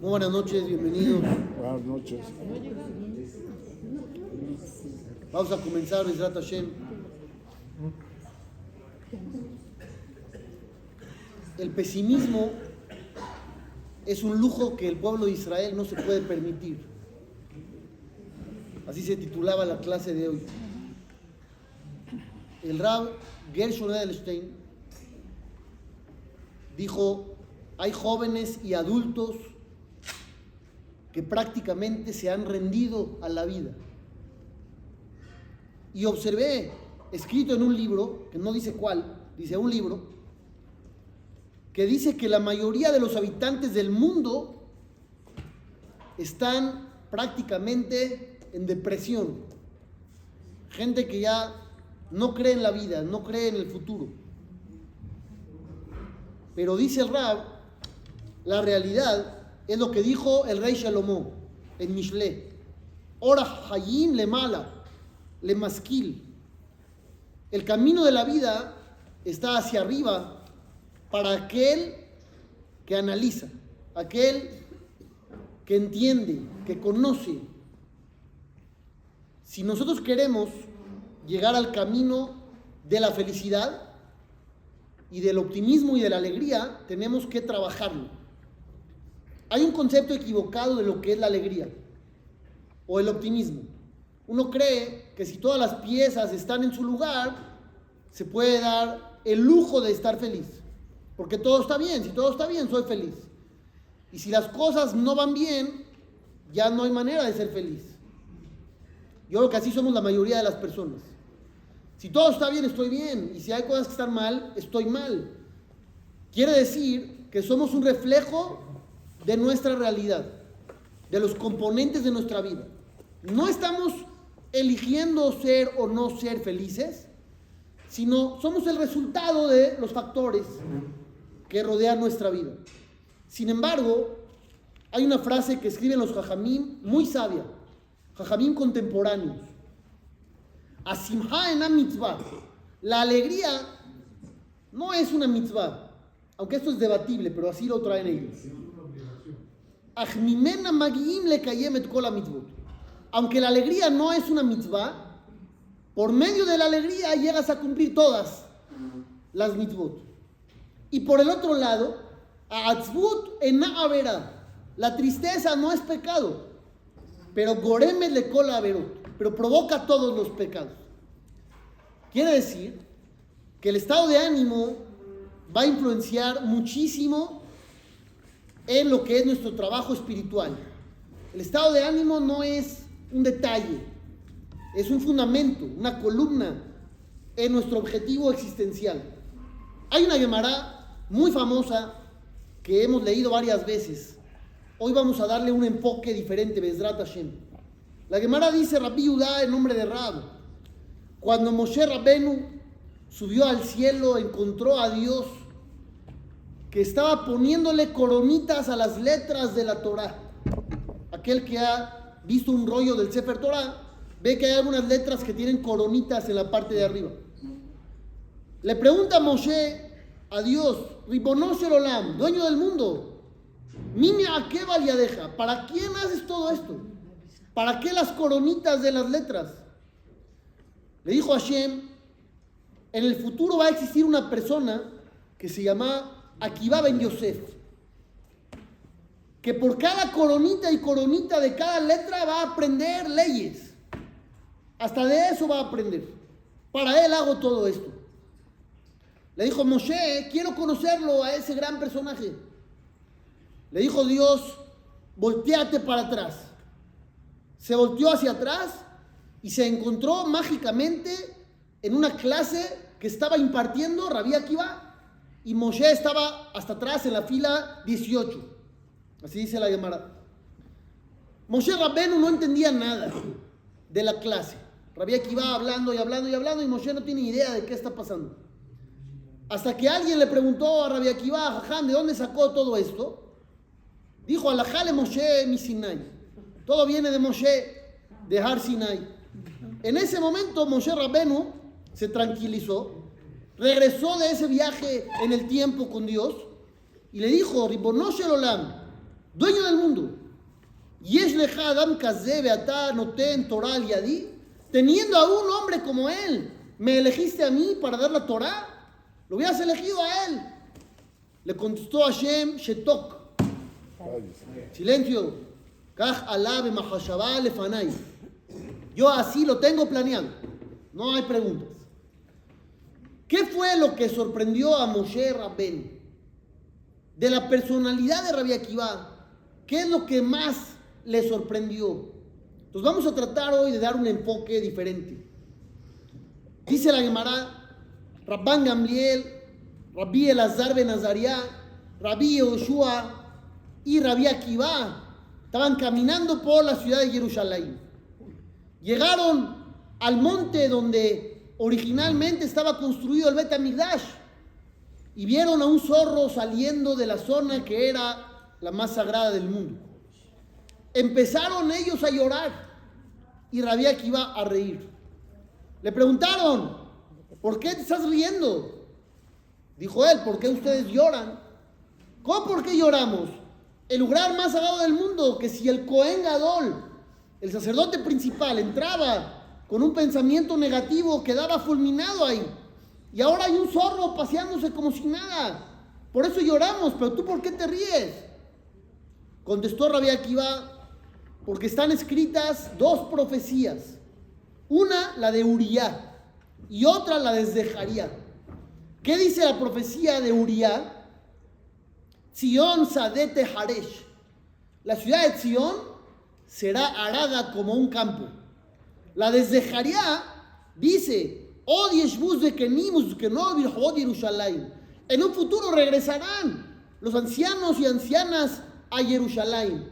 Muy buenas noches, bienvenidos. Buenas noches. Vamos a comenzar, Israel Hashem. El pesimismo es un lujo que el pueblo de Israel no se puede permitir. Así se titulaba la clase de hoy. El Rab Gershon Edelstein dijo, hay jóvenes y adultos que prácticamente se han rendido a la vida. Y observé, escrito en un libro, que no dice cuál, dice un libro, que dice que la mayoría de los habitantes del mundo están prácticamente en depresión. Gente que ya no cree en la vida, no cree en el futuro. Pero dice el Rab, la realidad es lo que dijo el rey Salomón en Mishle. Ora hayim le mala, le masquil. El camino de la vida está hacia arriba para aquel que analiza, aquel que entiende, que conoce. Si nosotros queremos llegar al camino de la felicidad y del optimismo y de la alegría, tenemos que trabajarlo. Hay un concepto equivocado de lo que es la alegría o el optimismo. Uno cree que si todas las piezas están en su lugar, se puede dar el lujo de estar feliz. Porque todo está bien, si todo está bien, soy feliz. Y si las cosas no van bien, ya no hay manera de ser feliz. Yo creo que así somos la mayoría de las personas. Si todo está bien, estoy bien. Y si hay cosas que están mal, estoy mal. Quiere decir que somos un reflejo de nuestra realidad, de los componentes de nuestra vida. No estamos eligiendo ser o no ser felices, sino somos el resultado de los factores que rodean nuestra vida. Sin embargo, hay una frase que escriben los jajamim muy sabia, jajamim contemporáneos. Asimha en mitzvah. La alegría no es una mitzvah, aunque esto es debatible, pero así lo traen ellos. Aunque la alegría no es una mitzvah, por medio de la alegría llegas a cumplir todas las mitzvot. Y por el otro lado, atzvut en avera. La tristeza no es pecado, pero goremet le cola averot, pero provoca todos los pecados. Quiere decir que el estado de ánimo va a influenciar muchísimo en lo que es nuestro trabajo espiritual. El estado de ánimo no es un detalle, es un fundamento, una columna en nuestro objetivo existencial. Hay una Gemara muy famosa que hemos leído varias veces. Hoy vamos a darle un enfoque diferente, Bezrat Hashem. La Gemara dice Rabbi Yudá en nombre de Rab. Cuando Moshe Rabbenu subió al cielo, encontró a Dios que estaba poniéndole coronitas a las letras de la Torah. Aquel que ha visto un rollo del Sefer Torah ve que hay algunas letras que tienen coronitas en la parte de arriba. Le pregunta a Moshe a Dios, Ribonosher Olam, dueño del mundo, Mime a qué deja, ¿para quién haces todo esto? ¿Para qué las coronitas de las letras? Le dijo Hashem, en el futuro va a existir una persona que se llama Akiva Ben Yosef, que por cada coronita y coronita de cada letra va a aprender leyes. Hasta de eso va a aprender. Para él hago todo esto. Le dijo Moshe, quiero conocerlo a ese gran personaje. Le dijo Dios, volteate para atrás. Se volteó hacia atrás y se encontró mágicamente en una clase que estaba impartiendo Rabí Akiva y Moshe estaba hasta atrás en la fila 18. Así dice la llamada. Moshe Rabbenu no entendía nada de la clase. Rabí Akiva hablando y hablando y hablando y Moshe no tiene idea de qué está pasando. Hasta que alguien le preguntó a Rabí Akiva, Jajam, ¿de dónde sacó todo esto? Dijo, Alajale Moshe mi Sinai. Todo viene de Moshe, de Har Sinai. En ese momento Moshe Rabbenu se tranquilizó, regresó de ese viaje en el tiempo con Dios y le dijo, Ribonoshe Olam, dueño del mundo. Yesh leja Adam Kazé Beatá Noten Torah teniendo a un hombre como él, ¿me elegiste a mí para dar la Torah? Lo hubieras elegido a él. Le contestó Hashem Shetok. Silencio. Yo así lo tengo planeado. No hay preguntas. ¿Qué fue lo que sorprendió a Moshe Rabben? De la personalidad de Rabbi Akiva, ¿qué es lo que más le sorprendió? Entonces vamos a tratar hoy de dar un enfoque diferente. Dice la Gemara, Rabban Gamliel, Rabbi Elazar Ben Azariah, Rabbi Yoshua y Rabbi Akiva estaban caminando por la ciudad de Jerusalén. Llegaron al monte donde originalmente estaba construido el Bet Amigdash y vieron a un zorro saliendo de la zona que era la más sagrada del mundo. Empezaron ellos a llorar y Rabí iba a reír. Le preguntaron, ¿por qué te estás riendo? Dijo él, ¿por qué ustedes lloran? ¿Cómo por qué lloramos? El lugar más sagrado del mundo, que si el Cohen Gadol, el sacerdote principal, entraba con un pensamiento negativo, quedaba fulminado ahí. Y ahora hay un zorro paseándose como si nada. Por eso lloramos, pero tú ¿por qué te ríes? Contestó Rabbi Akiva, porque están escritas dos profecías. Una, la de Uriah, y otra, la de Zeharia. ¿Qué dice la profecía de Uriah? Zion Sadete Haresh. La ciudad de Zion será arada como un campo. La de Zeharia dice, en un futuro regresarán los ancianos y ancianas a Jerusalén.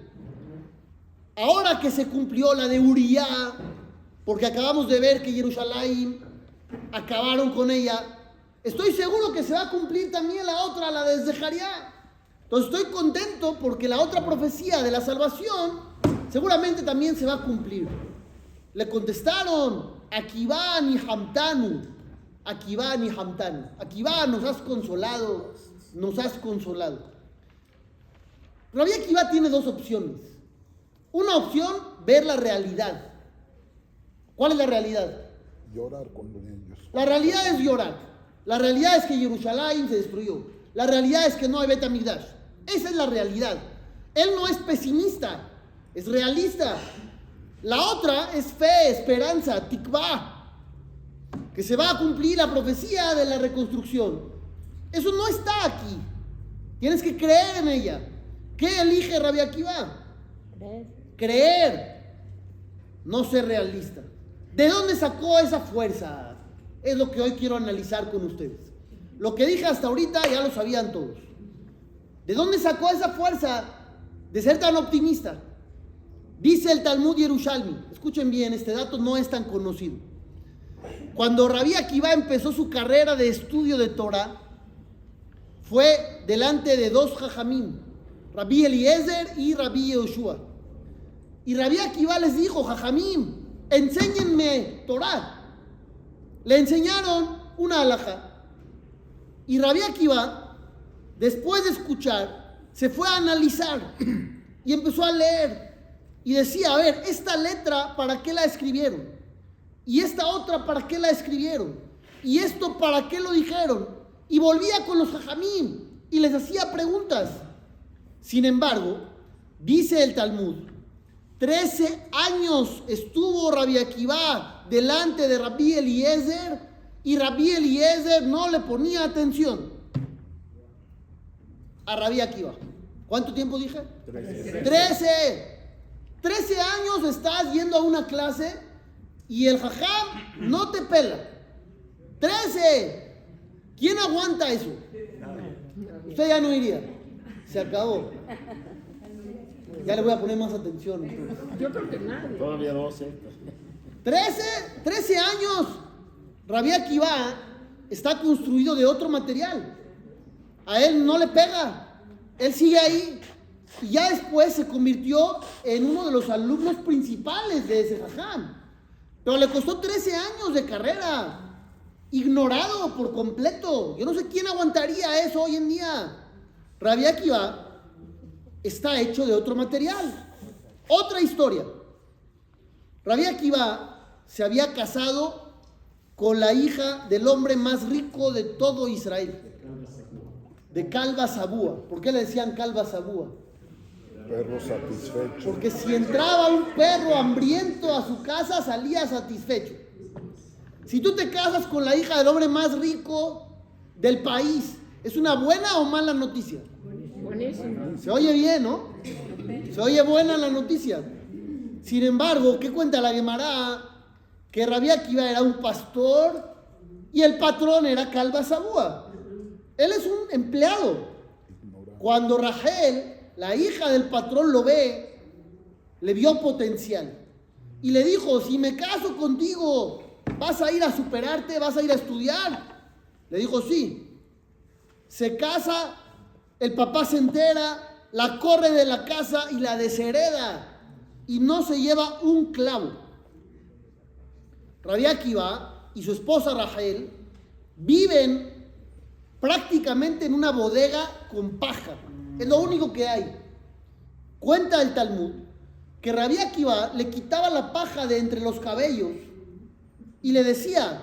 Ahora que se cumplió la de Uriah, porque acabamos de ver que Jerusalén acabaron con ella, estoy seguro que se va a cumplir también la otra, la de Zeharia. Entonces estoy contento porque la otra profecía de la salvación seguramente también se va a cumplir. Le contestaron, aquí va ni Hamtanu, aquí va ni Hamtanu, aquí va, nos has consolado, nos has consolado. Rabbi Akiva tiene dos opciones. Una opción, ver la realidad. ¿Cuál es la realidad? Llorar con ellos. La realidad es llorar. La realidad es que Jerusalén se destruyó. La realidad es que no hay Betamigdash. Esa es la realidad. Él no es pesimista, es realista. La otra es fe, esperanza, tikva, que se va a cumplir la profecía de la reconstrucción. Eso no está aquí. Tienes que creer en ella. ¿Qué elige Rabbi Akiva? Creer. Creer. No ser realista. ¿De dónde sacó esa fuerza? Es lo que hoy quiero analizar con ustedes. Lo que dije hasta ahorita ya lo sabían todos. ¿De dónde sacó esa fuerza de ser tan optimista? Dice el Talmud Yerushalmi, escuchen bien, este dato no es tan conocido. Cuando Rabí Akiva empezó su carrera de estudio de Torah, fue delante de dos jajamín, Rabí Eliezer y Rabí Yoshua. Y Rabí Akiva les dijo, jajamín, enséñenme Torah. Le enseñaron una alhaja. Y Rabí Akiva, después de escuchar, se fue a analizar y empezó a leer y decía, a ver, esta letra, ¿para qué la escribieron? Y esta otra, ¿para qué la escribieron? Y esto, ¿para qué lo dijeron? Y volvía con los jajamín y les hacía preguntas. Sin embargo, dice el Talmud, 13 años estuvo Rabbi Akiva delante de Rabbi Eliezer y Rabbi Eliezer no le ponía atención a Rabbi Akiva. ¿Cuánto tiempo dije? 13. 13. 13 años estás yendo a una clase y el jajam no te pela. 13. ¿Quién aguanta eso? Usted ya no iría. Se acabó. Ya le voy a poner más atención. Yo creo que nadie. Todavía 12. 13, 13 años. Rabia Akiva está construido de otro material. A él no le pega. Él sigue ahí. Y ya después se convirtió en uno de los alumnos principales de ese jajam. Pero le costó 13 años de carrera. Ignorado por completo. Yo no sé quién aguantaría eso hoy en día. Rabia Akiva está hecho de otro material. Otra historia. Rabbi Akiva se había casado con la hija del hombre más rico de todo Israel, de Calva Sabúa. ¿Por qué le decían Calva Sabúa? Perro satisfecho. Porque si entraba un perro hambriento a su casa, salía satisfecho. Si tú te casas con la hija del hombre más rico del país, ¿es una buena o mala noticia? Se oye bien, ¿no? Se oye buena la noticia. Sin embargo, ¿qué cuenta la Gemara? Que Rabbi Akiva era un pastor y el patrón era Calva Sabúa. Él es un empleado. Cuando Rachel, la hija del patrón, lo ve, le vio potencial. Y le dijo, si me caso contigo, ¿vas a ir a superarte? ¿Vas a ir a estudiar? Le dijo, sí. Se casa, el papá se entera, la corre de la casa y la deshereda. Y no se lleva un clavo. Rabbi Akiva y su esposa Rachel viven prácticamente en una bodega con paja. Es lo único que hay. Cuenta el Talmud que Rabbi Akiva le quitaba la paja de entre los cabellos y le decía,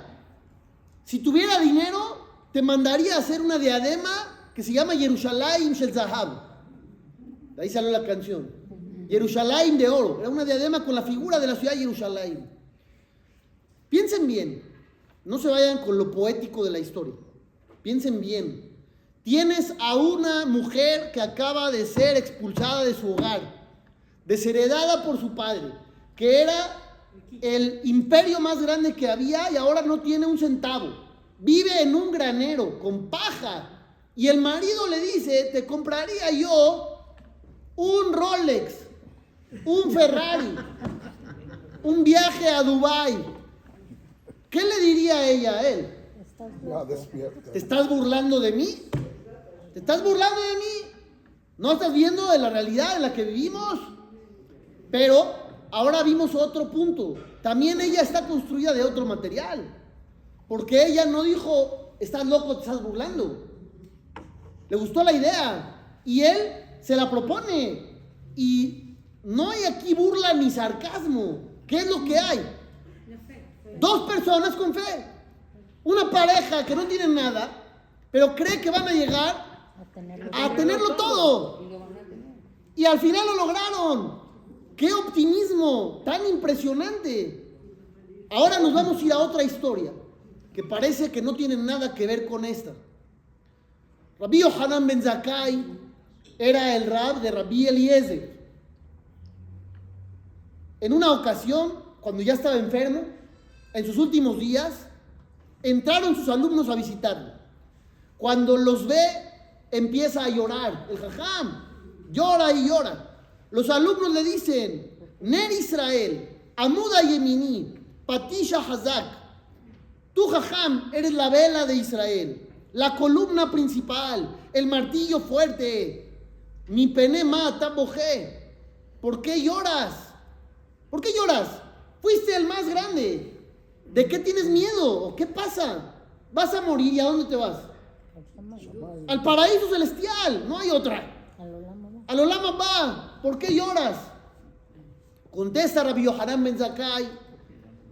si tuviera dinero, te mandaría a hacer una diadema que se llama Yerushalayim Shel Zahab. De ahí salió la canción. Yerushalayim de oro. Era una diadema con la figura de la ciudad de Yerushalayim. Piensen bien. No se vayan con lo poético de la historia. Piensen bien. Tienes a una mujer que acaba de ser expulsada de su hogar, desheredada por su padre, que era el imperio más grande que había y ahora no tiene un centavo. Vive en un granero con paja. Y el marido le dice, te compraría yo un Rolex, un Ferrari, un viaje a Dubai. ¿Qué le diría ella a él? Ya despierta. ¿Te estás burlando de mí? ¿Te estás burlando de mí? ¿No estás viendo de la realidad en la que vivimos? Pero ahora vimos otro punto. También ella está construida de otro material. Porque ella no dijo, estás loco, te estás burlando. Le gustó la idea. Y él se la propone. Y no hay aquí burla ni sarcasmo. ¿Qué es lo que hay? Dos personas con fe. Una pareja que no tiene nada, pero cree que van a llegar a tenerlo. todo. Y al final lo lograron. ¡Qué optimismo tan impresionante! Ahora nos vamos a ir a otra historia que parece que no tiene nada que ver con esta. Rabbi Yohanan Ben Zakkai era el rab de Rabbi Eliezer. En una ocasión, cuando ya estaba enfermo, en sus últimos días, entraron sus alumnos a visitarlo. Cuando los ve, empieza a llorar. El jajam llora y llora. Los alumnos le dicen, Ner Israel, Amuda Yemini, Patisha Hazak, tú jajam eres la vela de Israel, la columna principal, el martillo fuerte. Mi pene mata bojé. ¿Por qué lloras? ¿Por qué lloras? Fuiste el más grande. ¿De qué tienes miedo? ¿O qué pasa? Vas a morir y a dónde te vas? Al paraíso celestial, no hay otra. Al Olama va, ¿por qué lloras? Contesta Rabbi Yohanan Ben Zakkai,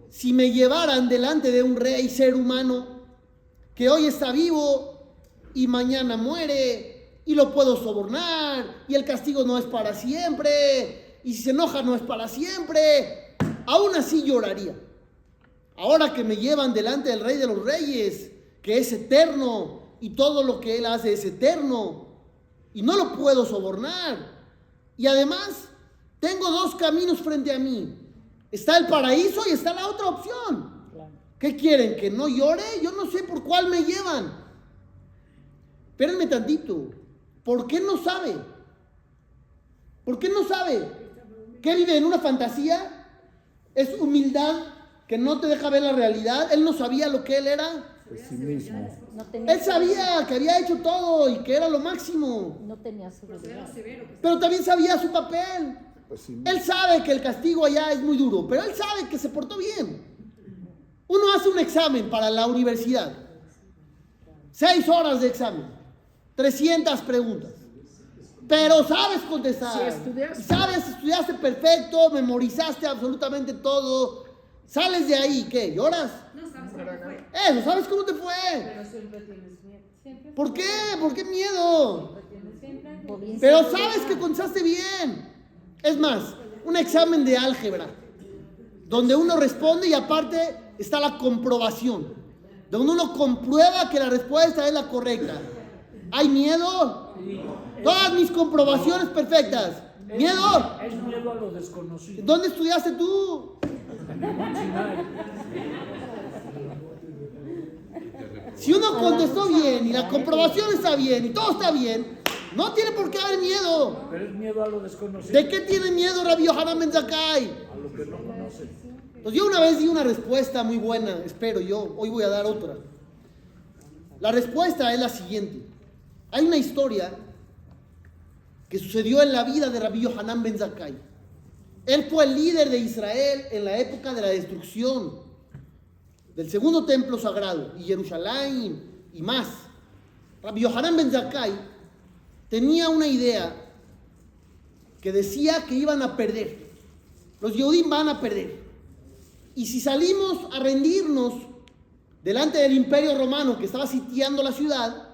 si me llevaran delante de un rey ser humano que hoy está vivo y mañana muere y lo puedo sobornar y el castigo no es para siempre y si se enoja no es para siempre, aún así lloraría. Ahora que me llevan delante del rey de los reyes, que es eterno y todo lo que él hace es eterno y no lo puedo sobornar. Y además, tengo dos caminos frente a mí. Está el paraíso y está la otra opción. ¿Qué quieren? ¿Que no llore? Yo no sé por cuál me llevan. Espérenme tantito. ¿Por qué no sabe? ¿Por qué no sabe? ¿Qué vive en una fantasía? ¿Es humildad que no te deja ver la realidad? Él no sabía lo que él era. Pesimismo. No tenía, Él sabía que había hecho todo y que era lo máximo. no tenía seguridad. Pero también sabía su papel. Pesimismo. Él sabe que el castigo allá es muy duro, pero él sabe que se portó bien. Uno hace un examen para la universidad. Seis horas de examen. 300 preguntas. Pero sabes contestar. Sí, estudiaste. Sabes, estudiaste perfecto, memorizaste absolutamente todo. Sales de ahí, ¿qué? ¿Lloras? No sabes cómo te fue. Eso, ¿sabes cómo te fue? Pero siempre tienes miedo. Siempre ¿Por qué? ¿Por qué miedo? tienes siempre. Pero sabes que contestaste bien. Es más, un examen de álgebra, donde uno responde y aparte está la comprobación, donde uno comprueba que la respuesta es la correcta. ¿Hay miedo? Todas mis comprobaciones perfectas. ¿Miedo? Es miedo a lo desconocido. ¿Dónde estudiaste tú? Si uno contestó bien y la comprobación está bien y todo está bien, no tiene por qué haber miedo. Pero es miedo a lo desconocido. ¿De qué tiene miedo Rabbi Yohanan Ben Zakkai? A lo que no conoce. Pues yo una vez di una respuesta muy buena, espero yo. Hoy voy a dar otra. La respuesta es la siguiente. Hay una historia que sucedió en la vida de Rabbi Yohanan Ben Zakkai. Él fue el líder de Israel en la época de la destrucción del segundo templo sagrado y Jerusalén y más. Rabbi Yohanan Ben Zakkai tenía una idea que decía que iban a perder. Los Yehudim van a perder. Y si salimos a rendirnos delante del imperio romano que estaba sitiando la ciudad,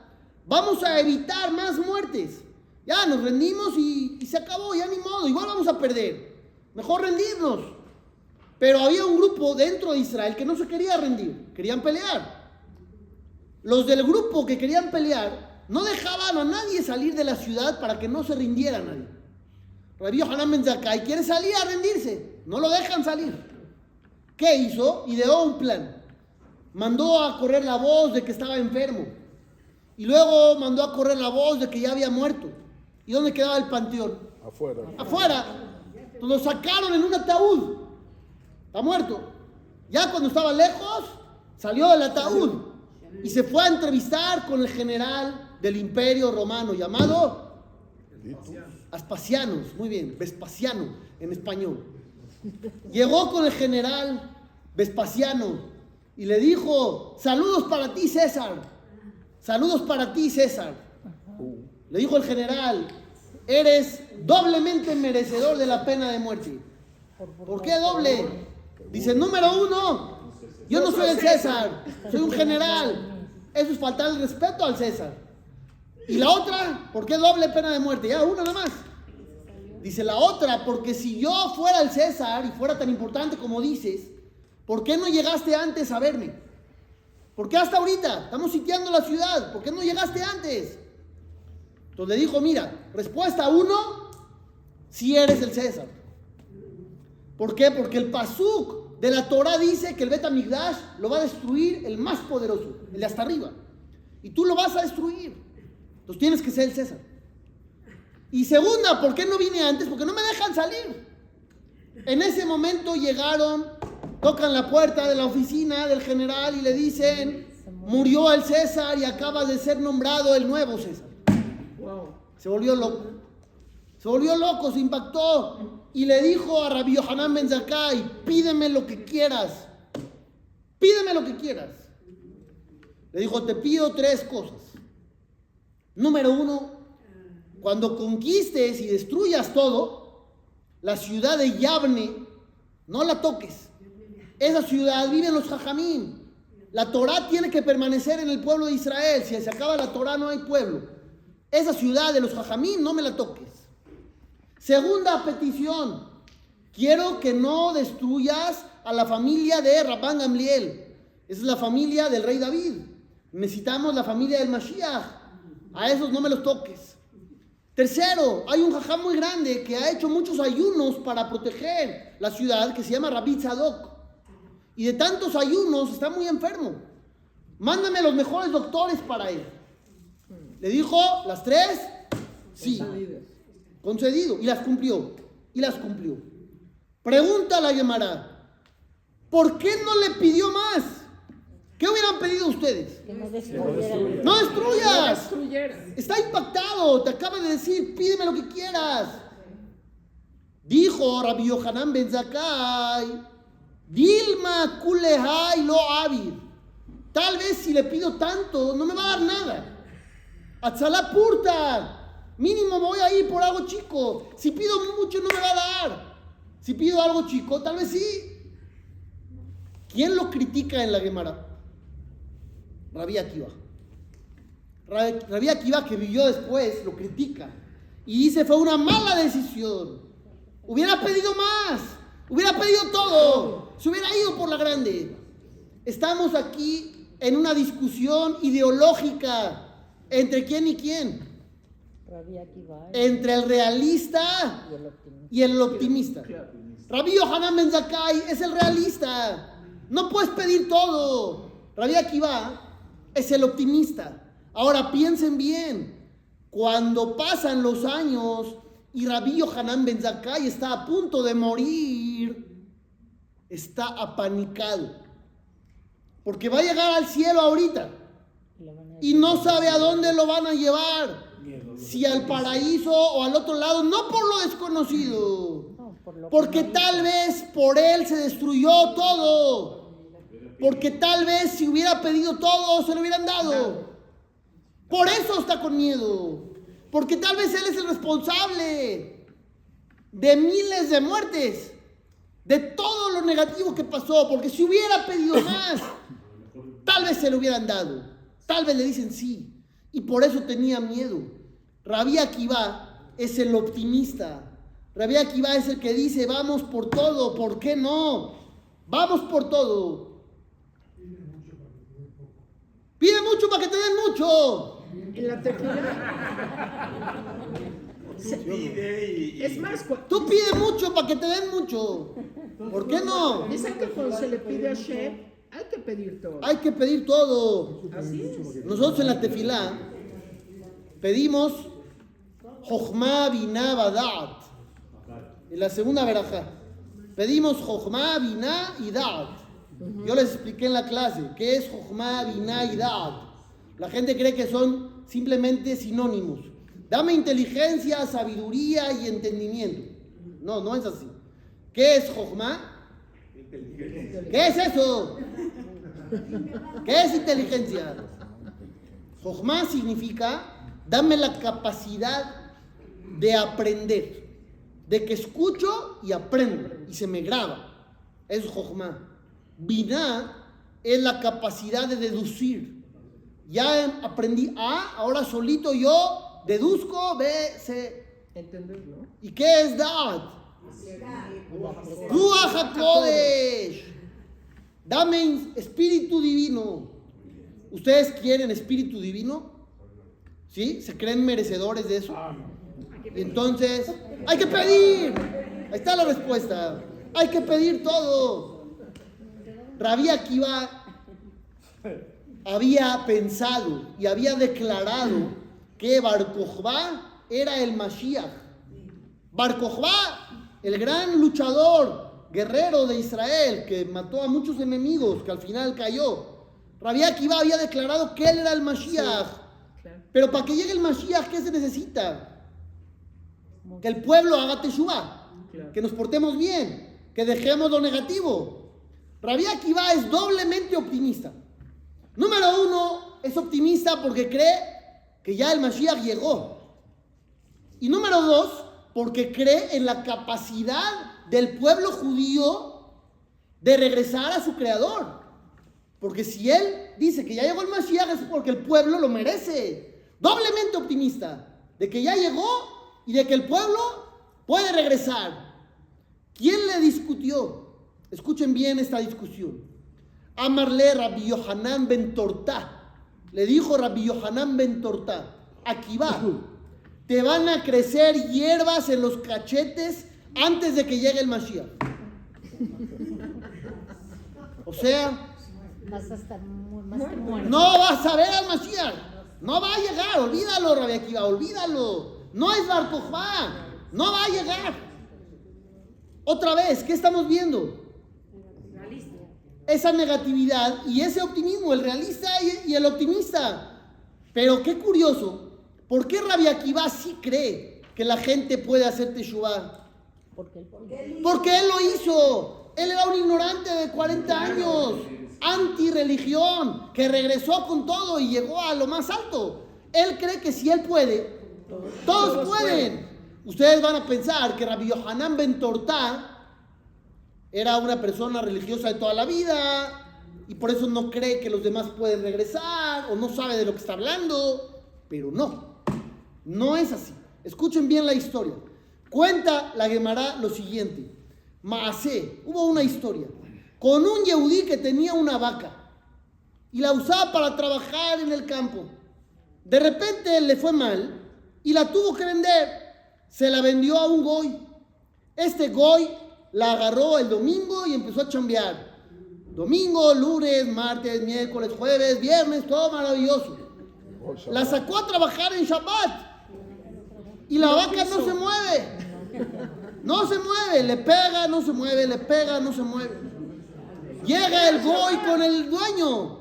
vamos a evitar más muertes. Ya nos rendimos y, y se acabó, ya ni modo, igual vamos a perder. Mejor rendirnos. Pero había un grupo dentro de Israel que no se quería rendir, querían pelear. Los del grupo que querían pelear no dejaban a nadie salir de la ciudad para que no se rindiera nadie. Rabbi Yohanan Ben Zakkai quiere salir a rendirse, no lo dejan salir. ¿Qué hizo? Ideó un plan. Mandó a correr la voz de que estaba enfermo. Y luego mandó a correr la voz de que ya había muerto. ¿Y dónde quedaba el panteón? Afuera. Afuera. Entonces lo sacaron en un ataúd. Está muerto. Ya cuando estaba lejos, salió del ataúd. Y se fue a entrevistar con el general del imperio romano llamado Aspasianos. Muy bien, Vespasiano en español. Llegó con el general Vespasiano y le dijo, saludos para ti César, saludos para ti César. Le dijo el general, eres doblemente merecedor de la pena de muerte. ¿Por qué doble? Dice, número uno, yo no soy el César, soy un general. Eso es faltar el respeto al César. Y la otra, ¿por qué doble pena de muerte? Ya, una nada más. Dice la otra, porque si yo fuera el César y fuera tan importante como dices, ¿por qué no llegaste antes a verme? ¿Por qué hasta ahorita? Estamos sitiando la ciudad. ¿Por qué no llegaste antes? Entonces le dijo, mira, respuesta uno, si eres el César. ¿Por qué? Porque el Pasuk de la Torah dice que el Bet Amigdash lo va a destruir el más poderoso, el de hasta arriba. Y tú lo vas a destruir. Entonces tienes que ser el César. Y segunda, ¿por qué no vine antes? Porque no me dejan salir. En ese momento llegaron, tocan la puerta de la oficina del general y le dicen, murió el César y acaba de ser nombrado el nuevo César. Se volvió loco. Se volvió loco, se impactó y le dijo a Rabbi Yohanan Ben Zakkai, pídeme lo que quieras. Pídeme lo que quieras. Le dijo, te pido tres cosas. Número uno, cuando conquistes y destruyas todo, la ciudad de Yavne, no la toques. Esa ciudad viven los jajamín. La Torah tiene que permanecer en el pueblo de Israel. Si se acaba la Torah no hay pueblo. Esa ciudad de los jajamín no me la toques. Segunda petición. Quiero que no destruyas a la familia de Rabban Gamliel. Esa es la familia del rey David. Necesitamos la familia del Mashiach. A esos no me los toques. Tercero, hay un jajam muy grande que ha hecho muchos ayunos para proteger la ciudad que se llama Rabbi Tzadok. Y de tantos ayunos está muy enfermo. Mándame los mejores doctores para él. Le dijo las tres, sí, concedido. Y las cumplió. Y las cumplió. Pregunta a la Gemara, ¿por qué no le pidió más? ¿Qué hubieran pedido ustedes? Que no destruyas. Está impactado, te acaba de decir, pídeme lo que quieras. Dijo Rabbi Yohanan Ben Zakkai, Dilma kulehai lo avir. Tal vez si le pido tanto, no me va a dar nada. Atzalá purta. Mínimo voy a ir por algo chico. Si pido mucho no me va a dar. Si pido algo chico, tal vez sí. ¿Quién lo critica en la Gemara? Rabí Akiva. Ra- Rabí Akiva que vivió después lo critica y dice fue una mala decisión. Hubiera pedido más, hubiera pedido todo, se hubiera ido por la grande. Estamos aquí en una discusión ideológica entre quién y quién, entre el realista y el optimista. y el optimista. Rabbi Yohanan Ben Zakkai es el realista. No puedes pedir todo. Rabbi Akiva es el optimista. Ahora piensen bien. Cuando pasan los años y Rabbi Yohanan Ben Zakkai está a punto de morir, está apanicado. Porque va a llegar al cielo ahorita y no sabe a dónde lo van a llevar. Si al paraíso o al otro lado, no por lo desconocido. No, por lo que Porque tal vez por él se destruyó todo. Porque tal vez si hubiera pedido todo, se lo hubieran dado. Por eso está con miedo. Porque tal vez él es el responsable de miles de muertes. De todo lo negativo que pasó. Porque si hubiera pedido más, tal vez se lo hubieran dado. Tal vez le dicen sí. Y por eso tenía miedo. Rabí Akiva es el optimista. Rabí Akiva es el que dice, vamos por todo, ¿por qué no? Vamos por todo. Pide mucho para que te den mucho. En la tefilá. Es más, Tú pide mucho para que te den mucho. ¿Por qué no? dicen que cuando se le pide a Shem, hay que pedir todo. Hay que pedir todo. Así es. Nosotros en la tefilá pedimos Jochma Binah Badat. En la segunda verajá. Pedimos Jochma Binah y Da'at. Yo les expliqué en la clase qué es Jochma Binah y Da'at. La gente cree que son simplemente sinónimos. Dame inteligencia, sabiduría y entendimiento. No, no es así. ¿Qué es Jochma? ¿Qué es eso? ¿Qué es inteligencia? Jochma significa dame la capacidad de aprender, de que escucho y aprendo y se me graba. Es Jochma. Binah es la capacidad de deducir. Ya em- aprendí A, ahora solito yo deduzco B, C. ¿Entendés, no? ¿Y qué es Da'at? Ruach HaKodesh. Dame espíritu divino. ¿Ustedes quieren espíritu divino? ¿Sí? ¿Se creen merecedores de eso? Y entonces, hay que pedir. Ahí está la respuesta. Hay que pedir todo. Rabí Akiva había pensado y había declarado que Bar era el Mashiach. Bar el gran luchador, guerrero de Israel, que mató a muchos enemigos, que al final cayó. Rabí Akiva había declarado que él era el Mashiach. Claro. Pero para que llegue el Mashiach, ¿qué se necesita? Que el pueblo haga teshuva, Claro. que nos portemos bien, que dejemos lo negativo. Rabí Akiva es doblemente optimista. Número uno, es optimista porque cree que ya el Mashiach llegó. Y número dos, porque cree en la capacidad del pueblo judío de regresar a su creador. Porque si él dice que ya llegó el Mashiach es porque el pueblo lo merece. Doblemente optimista de que ya llegó y de que el pueblo puede regresar. ¿Quién le discutió? Escuchen bien esta discusión. Amarle Rabbi Yohanan ben Tortá. Le dijo Rabbi Yohanan ben Tortá. Aquí va. Te van a crecer hierbas en los cachetes antes de que llegue el Mashiach. O sea, Vas a estar mu- más que muerto. no vas a ver al Mashiach. No va a llegar. Olvídalo, Rabbi Akiva. Olvídalo. No es Bar. No va a llegar. Otra vez, ¿qué estamos viendo? Esa negatividad y ese optimismo, el realista y, el optimista. Pero qué curioso. ¿Por qué Rabbi Akiva sí cree que la gente puede hacer? Porque el Porque él lo hizo. Él era un ignorante de 40 años, anti-religión, que regresó con todo y llegó a lo más alto. Él cree que si él puede, Todos pueden. Ustedes van a pensar que Rabbi Yohanan Ben Tortá era una persona religiosa de toda la vida y por eso no cree que los demás pueden regresar o no sabe de lo que está hablando. Pero no, no es así. Escuchen bien la historia. Cuenta la Gemara lo siguiente. Maasé, hubo una historia con un yehudí que tenía una vaca y la usaba para trabajar en el campo. De repente le fue mal y la tuvo que vender. Se la vendió a un goy. Este goy la agarró el domingo y empezó a chambear. Domingo, lunes, martes, miércoles, jueves, viernes, todo maravilloso. La sacó a trabajar en Shabbat. Y la vaca no se mueve. No se mueve, le pega, no se mueve, le pega, no se mueve. Llega el goy con el dueño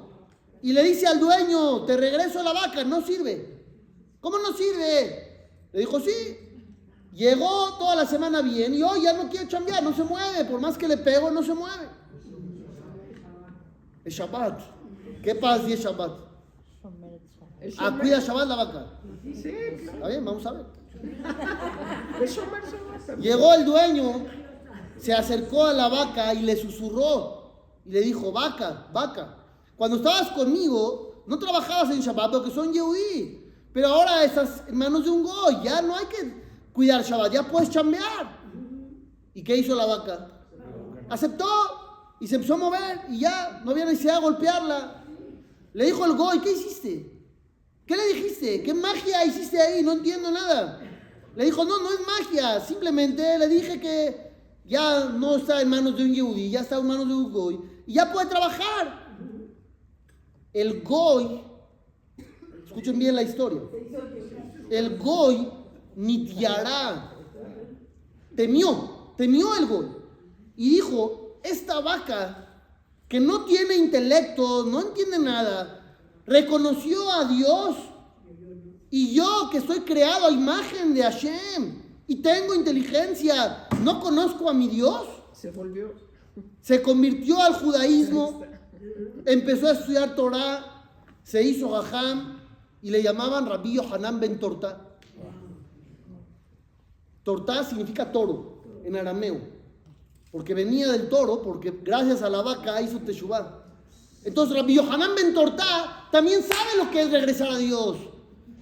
y le dice al dueño, te regreso la vaca, no sirve. ¿Cómo no sirve? Le dijo, sí. Llegó toda la semana bien y hoy ya no quiere chambear, no se mueve, por más que le pego, no se mueve. Es Shabbat. ¿Qué pasa si es Shabbat? Es Ah, Shabbat la vaca. ¿Está bien? Vamos a ver. Llegó el dueño, se acercó a la vaca y le susurró y le dijo, vaca, vaca, cuando estabas conmigo no trabajabas en Shabbat porque son Yehudí, pero ahora estás en manos de un goy, ya no hay que cuidar Shabbat, ya puedes chambear. ¿Y qué hizo la vaca? Aceptó y se empezó a mover y ya no había necesidad de golpearla. Le dijo el goy, ¿qué hiciste? ¿Qué le dijiste? ¿Qué magia hiciste ahí? No entiendo nada. Le dijo, no, no es magia. Simplemente le dije que ya no está en manos de un yehudí, ya está en manos de un goy. Y ya puede trabajar. El goy, escuchen bien la historia. El goy nitiará. Temió, temió el goy. Y dijo, esta vaca que no tiene intelecto, no entiende nada, reconoció a Dios. Y yo que soy creado a imagen de Hashem y tengo inteligencia, ¿no conozco a mi Dios? Se volvió. Se convirtió al judaísmo, empezó a estudiar Torah, se hizo Gajam y le llamaban Rabbi Yohanan ben Torta. Torta significa toro en arameo, porque venía del toro, porque gracias a la vaca hizo Teshuvah. Entonces Rabbi Yohanan ben Torta también sabe lo que es regresar a Dios.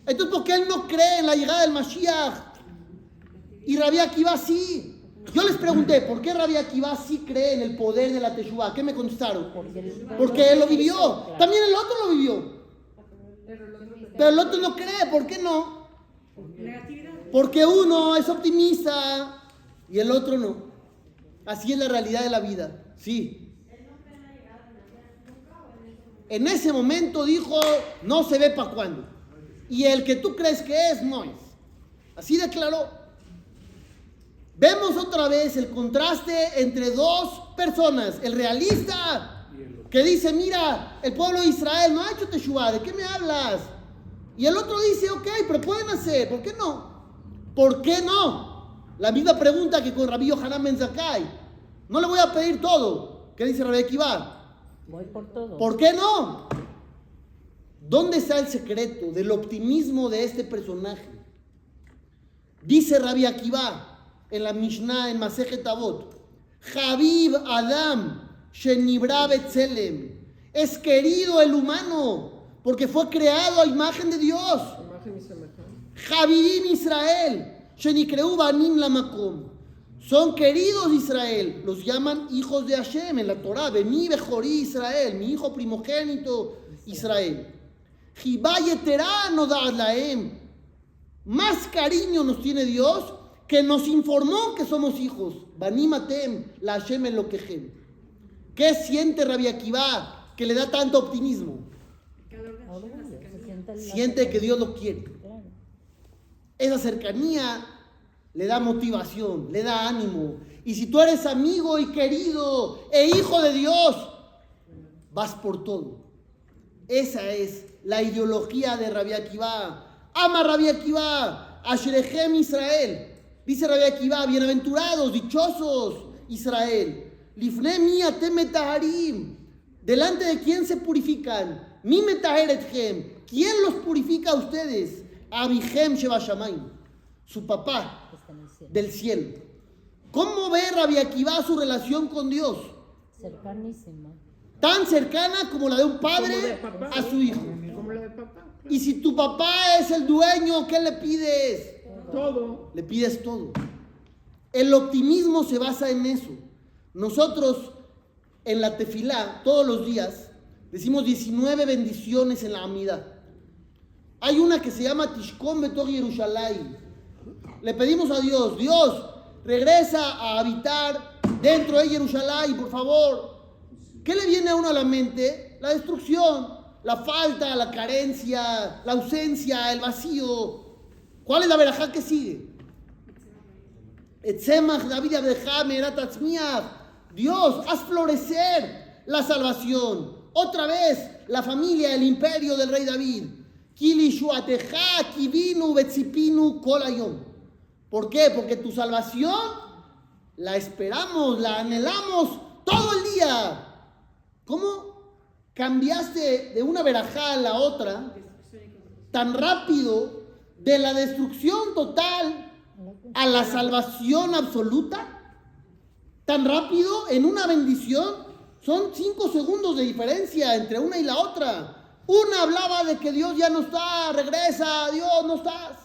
Entonces, ¿por qué él no cree en la llegada del Mashiach? Y Rabbi Akiva sí. Yo les pregunté, ¿por qué Rabbi Akiva sí cree en el poder de la Teshuvah? ¿Qué me contestaron? Porque él, lo vivió. También el otro lo vivió. Pero el otro no cree. ¿Por qué no? Porque uno es optimista y el otro no. Así es la realidad de la vida. Sí. En ese momento dijo, no se ve para cuándo. Y el que tú crees que es, no es. Así declaró. Vemos otra vez el contraste entre dos personas. El realista que dice, mira, el pueblo de Israel no ha hecho Teshuvah, ¿de qué me hablas? Y el otro dice, ok, pero pueden hacer, ¿por qué no? ¿Por qué no? La misma pregunta que con Rabbi Yohanan Ben Zakkai. No le voy a pedir todo. ¿Qué dice Rabbi Akiva? voy por todo. ¿Por qué no? ¿Dónde está el secreto del optimismo de este personaje? Dice Rabbi Akiva en la Mishnah en Masejet Avot, Habib Adam Shenibra Betzelem. Es querido el humano porque fue creado a imagen de Dios. Javidim Israel, Shenikreu Banim Lamakom. Son queridos Israel, los llaman hijos de Hashem en la Torah. Bení Bejorí Israel, mi hijo primogénito Israel. Más cariño nos tiene Dios que nos informó que somos hijos. Banimatem, la Hashem lo que ¿Qué siente Rabbi Akiva que le da tanto optimismo? Siente que Dios lo quiere. Esa cercanía le da motivación, le da ánimo. Y si tú eres amigo y querido e hijo de Dios, vas por todo. Esa es la ideología de Rabbi Akiva. Ama Rabbi Akiva, Ashrechem Israel. Dice Rabbi Akiva, bienaventurados, dichosos Israel. Lifne mi atem metaharim. Delante de quién se purifican. Mi metaheretchem. ¿Quién los purifica a ustedes? Abihem Sheba Shamayim, su papá del cielo. ¿Cómo ve Rabbi Akiva su relación con Dios? Cercanísima. Tan cercana como la de un de padre papá. a su hijo. Como la de papá. Y si tu papá es el dueño, ¿qué le pides? Todo. Le pides todo. El optimismo se basa en eso. Nosotros en la tefilá, todos los días, decimos 19 bendiciones en la amida. Hay una que se llama Tishkon Betor Yerushalayim. Le pedimos a Dios, Dios, regresa a habitar dentro de Jerusalén, por favor. ¿Qué le viene a uno a la mente? La destrucción, la falta, la carencia, la ausencia, el vacío. ¿Cuál es la verajá que sigue? Dios, haz florecer la salvación. Otra vez, la familia, el imperio del rey David. ¿Por qué? Porque tu salvación la esperamos, la anhelamos todo el día. ¿Cómo cambiaste de una verajá a la otra tan rápido de la destrucción total a la salvación absoluta? Tan rápido en una bendición son cinco segundos de diferencia entre una y la otra. Una hablaba de que Dios ya no está, regresa, Dios no estás.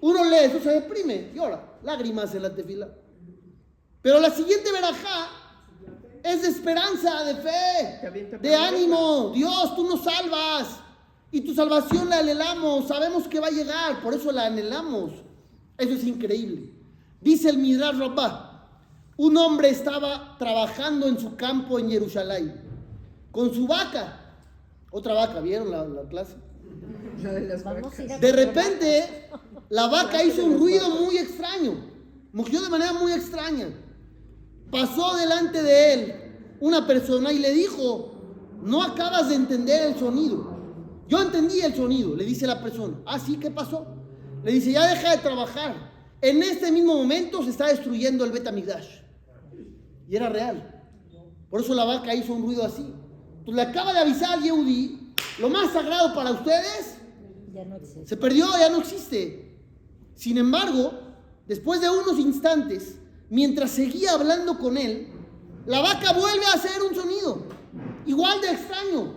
Uno lee eso, se deprime, llora, lágrimas en la tefila. Pero la siguiente verajá es de esperanza, de fe, de ánimo. Dios, tú nos salvas. Y tu salvación la anhelamos, sabemos que va a llegar, por eso la anhelamos. Eso es increíble. Dice el Midrash Rabbah, un hombre estaba trabajando en su campo en Jerusalén con su vaca. Otra vaca, ¿vieron la, la clase? De repente, la vaca hizo un ruido muy extraño. Mugió de manera muy extraña. Pasó delante de él una persona y le dijo, no acabas de entender el sonido. Yo entendí el sonido, le dice la persona. Ah, sí, ¿qué pasó? Le dice, ya deja de trabajar. En este mismo momento se está destruyendo el Betamigdash. Y era real. Por eso la vaca hizo un ruido así. Pues le acaba de avisar Yehudi, lo más sagrado para ustedes Ya no existe. se perdió, ya no existe. Sin embargo, después de unos instantes, mientras seguía hablando con él, la vaca vuelve a hacer un sonido, igual de extraño.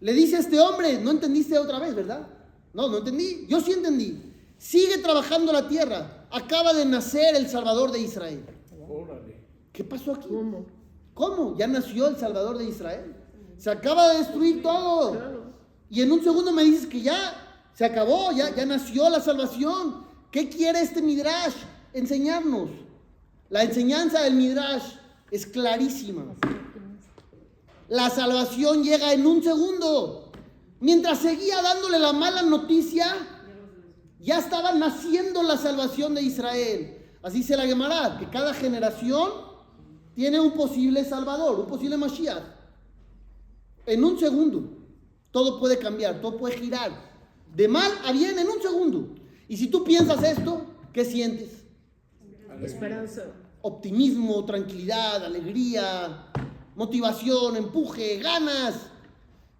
Le dice a este hombre, no entendiste otra vez, ¿verdad? No, no entendí. Yo sí entendí. Sigue trabajando la tierra. Acaba de nacer el Salvador de Israel. Órale. ¿Qué pasó aquí? ¿Cómo? ¿Cómo? Ya nació el Salvador de Israel. Se acaba de destruir todo. Y en un segundo me dices que ya se acabó, ya, ya nació la salvación. ¿Qué quiere este Midrash? Enseñarnos. La enseñanza del Midrash es clarísima. La salvación llega en un segundo. Mientras seguía dándole la mala noticia, ya estaba naciendo la salvación de Israel. Así se la llamará, que cada generación tiene un posible salvador, un posible Mashiach. En un segundo, todo puede cambiar, todo puede girar. De mal a bien en un segundo. Y si tú piensas esto, ¿qué sientes? Esperanza. Optimismo, tranquilidad, alegría, motivación, empuje, ganas.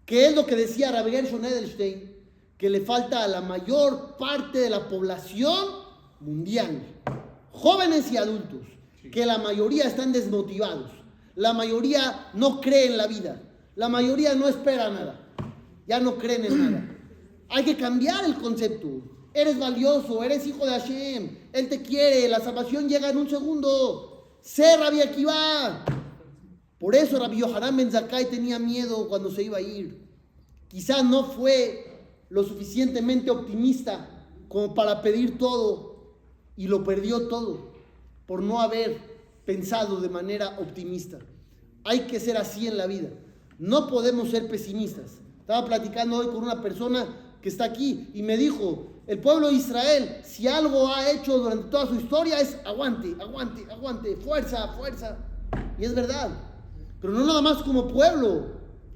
Que es lo que decía Rabbi Gershon Edelstein, que le falta a la mayor parte de la población mundial, jóvenes y adultos, que la mayoría están desmotivados, la mayoría no cree en la vida, la mayoría no espera nada, ya no creen en nada. Hay que cambiar el concepto. Eres valioso, eres hijo de Hashem, Él te quiere, la salvación llega en un segundo. Sé Rabbi Akiva. Por eso Rabbi Yohanan Ben Zakkai tenía miedo cuando se iba a ir. Quizás no fue lo suficientemente optimista como para pedir todo y lo perdió todo por no haber pensado de manera optimista. Hay que ser así en la vida. No podemos ser pesimistas. Estaba platicando hoy con una persona que está aquí y me dijo, el pueblo de Israel, si algo ha hecho durante toda su historia es aguante, aguante, aguante, fuerza, fuerza. Y es verdad. Pero no nada más como pueblo,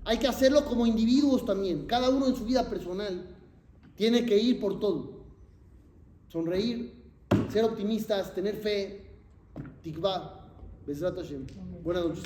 hay que hacerlo como individuos también. Cada uno en su vida personal tiene que ir por todo. Sonreír, ser optimistas, tener fe, tikva, Bezrat Hashem. Buenas noches.